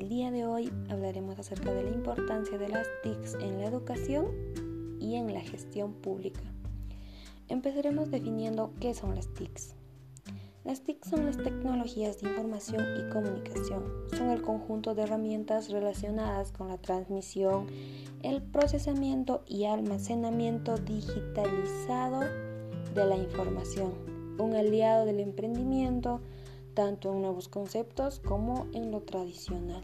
el día de hoy hablaremos acerca de la importancia de las TICs en la educación y en la gestión pública. Empezaremos definiendo qué son las TICs. Las TIC son las tecnologías de información y comunicación. Son el conjunto de herramientas relacionadas con la transmisión, el procesamiento y almacenamiento digitalizado de la información. Un aliado del emprendimiento, tanto en nuevos conceptos como en lo tradicional.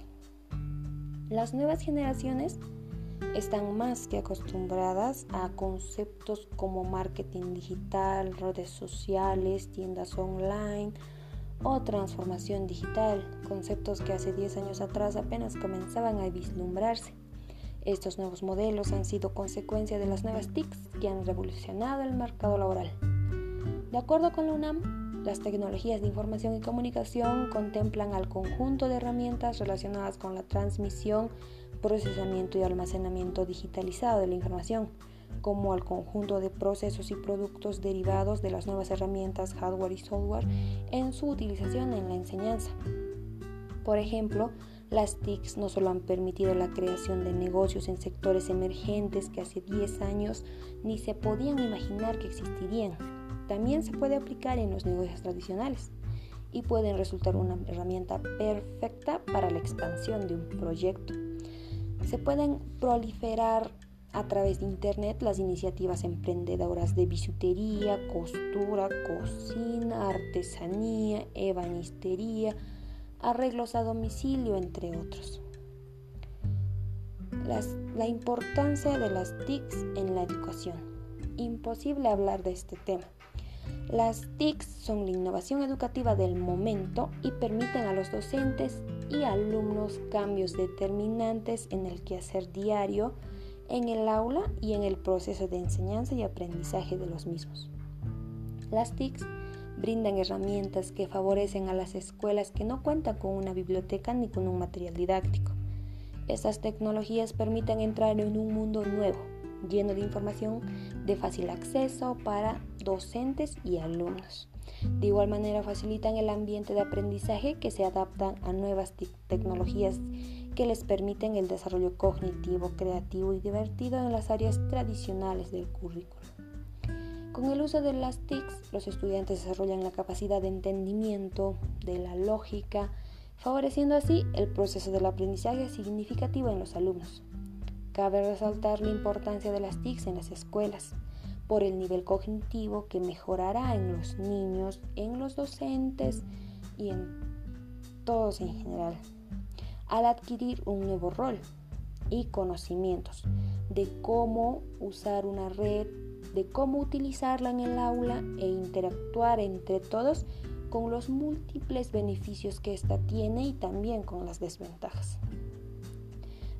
Las nuevas generaciones están más que acostumbradas a conceptos como marketing digital, redes sociales, tiendas online o transformación digital, conceptos que hace 10 años atrás apenas comenzaban a vislumbrarse. Estos nuevos modelos han sido consecuencia de las nuevas TICs que han revolucionado el mercado laboral. De acuerdo con la UNAM, las tecnologías de información y comunicación contemplan al conjunto de herramientas relacionadas con la transmisión, procesamiento y almacenamiento digitalizado de la información, como al conjunto de procesos y productos derivados de las nuevas herramientas hardware y software en su utilización en la enseñanza. Por ejemplo, las TICs no solo han permitido la creación de negocios en sectores emergentes que hace 10 años ni se podían imaginar que existirían, también se puede aplicar en los negocios tradicionales y pueden resultar una herramienta perfecta para la expansión de un proyecto se pueden proliferar a través de Internet las iniciativas emprendedoras de bisutería, costura, cocina, artesanía, ebanistería, arreglos a domicilio, entre otros. la importancia de las TICs en la educación. Imposible hablar de este tema. Las TICs son la innovación educativa del momento y permiten a los docentes y alumnos cambios determinantes en el quehacer diario, en el aula y en el proceso de enseñanza y aprendizaje de los mismos. Las TICs brindan herramientas que favorecen a las escuelas que no cuentan con una biblioteca ni con un material didáctico. Estas tecnologías permiten entrar en un mundo nuevo, lleno de información de fácil acceso para docentes y alumnos. De igual manera facilitan el ambiente de aprendizaje que se adaptan a nuevas tecnologías que les permiten el desarrollo cognitivo, creativo y divertido en las áreas tradicionales del currículo. Con el uso de las TICs, los estudiantes desarrollan la capacidad de entendimiento, de la lógica, favoreciendo así el proceso del aprendizaje significativo en los alumnos. Cabe resaltar la importancia de las TICs en las escuelas por el nivel cognitivo que mejorará en los niños, en los docentes y en todos en general, al adquirir un nuevo rol y conocimientos de cómo usar una red, de cómo utilizarla en el aula e interactuar entre todos con los múltiples beneficios que ésta tiene y también con las desventajas.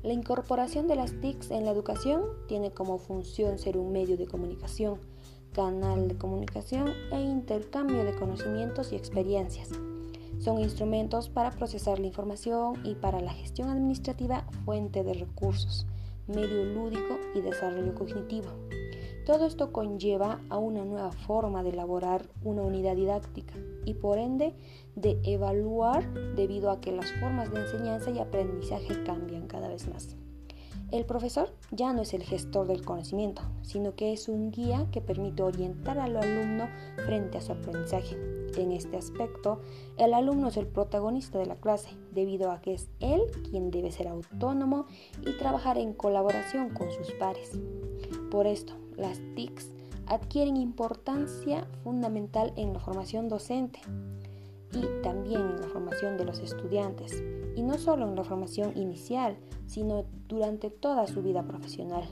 La incorporación de las TICs en la educación tiene como función ser un medio de comunicación, canal de comunicación e intercambio de conocimientos y experiencias. Son instrumentos para procesar la información y para la gestión administrativa fuente de recursos, medio lúdico y desarrollo cognitivo. Todo esto conlleva a una nueva forma de elaborar una unidad didáctica y por ende de evaluar debido a que las formas de enseñanza y aprendizaje cambian cada vez más. El profesor ya no es el gestor del conocimiento, sino que es un guía que permite orientar al alumno frente a su aprendizaje. En este aspecto, el alumno es el protagonista de la clase, debido a que es él quien debe ser autónomo y trabajar en colaboración con sus pares. Por esto, las TICs adquieren importancia fundamental en la formación docente y también en la formación de los estudiantes, y no solo en la formación inicial, sino durante toda su vida profesional.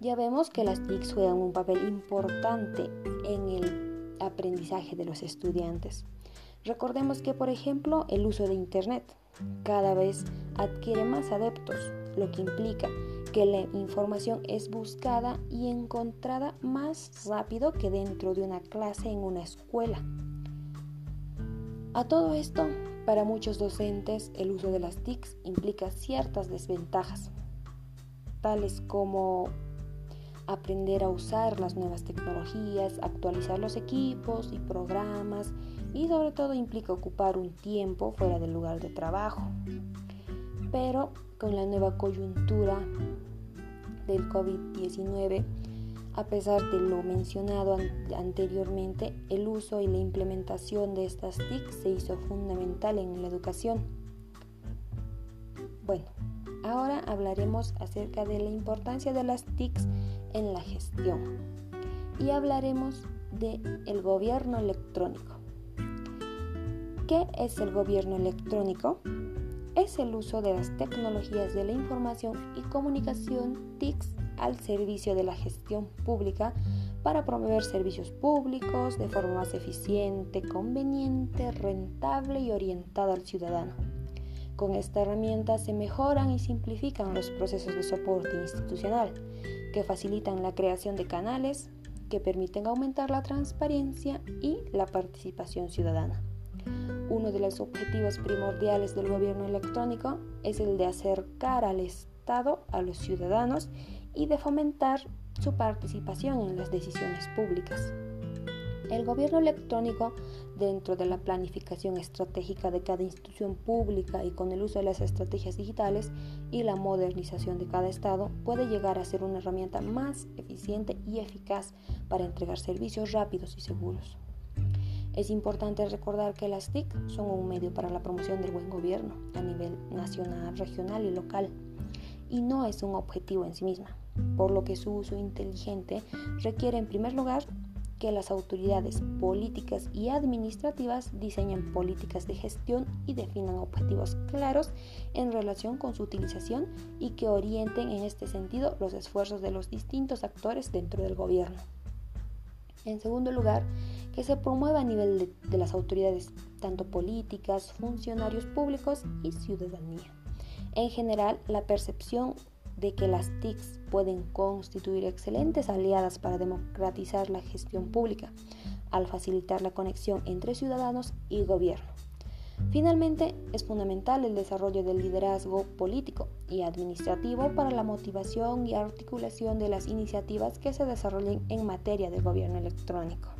Ya vemos que las TICs juegan un papel importante en el aprendizaje de los estudiantes. Recordemos que, por ejemplo, el uso de Internet cada vez adquiere más adeptos, lo que implica que la información es buscada y encontrada más rápido que dentro de una clase en una escuela. A todo esto, para muchos docentes, el uso de las TICs implica ciertas desventajas, tales como aprender a usar las nuevas tecnologías, actualizar los equipos y programas, y sobre todo implica ocupar un tiempo fuera del lugar de trabajo. Pero con la nueva coyuntura del COVID-19, a pesar de lo mencionado anteriormente, el uso y la implementación de estas TIC se hizo fundamental en la educación. Bueno, ahora hablaremos acerca de la importancia de las TICs en la gestión y hablaremos del el gobierno electrónico. ¿Qué es el gobierno electrónico? Es el uso de las tecnologías de la información y comunicación TICs al servicio de la gestión pública para promover servicios públicos de forma más eficiente, conveniente, rentable y orientada al ciudadano. Con esta herramienta se mejoran y simplifican los procesos de soporte institucional, que facilitan la creación de canales que permiten aumentar la transparencia y la participación ciudadana. Uno de los objetivos primordiales del gobierno electrónico es el de acercar al Estado a los ciudadanos y de fomentar su participación en las decisiones públicas. El gobierno electrónico, dentro de la planificación estratégica de cada institución pública y con el uso de las estrategias digitales y la modernización de cada Estado, puede llegar a ser una herramienta más eficiente y eficaz para entregar servicios rápidos y seguros. Es importante recordar que las TIC son un medio para la promoción del buen gobierno a nivel nacional, regional y local, y no es un objetivo en sí misma, por lo que su uso inteligente requiere en primer lugar que las autoridades políticas y administrativas diseñen políticas de gestión y definan objetivos claros en relación con su utilización y que orienten en este sentido los esfuerzos de los distintos actores dentro del gobierno. En segundo lugar, que se promueva a nivel de, las autoridades, tanto políticas, funcionarios públicos y ciudadanía. En general, la percepción de que las TICs pueden constituir excelentes aliadas para democratizar la gestión pública, al facilitar la conexión entre ciudadanos y gobierno. Finalmente, es fundamental el desarrollo del liderazgo político y administrativo para la motivación y articulación de las iniciativas que se desarrollen en materia de gobierno electrónico.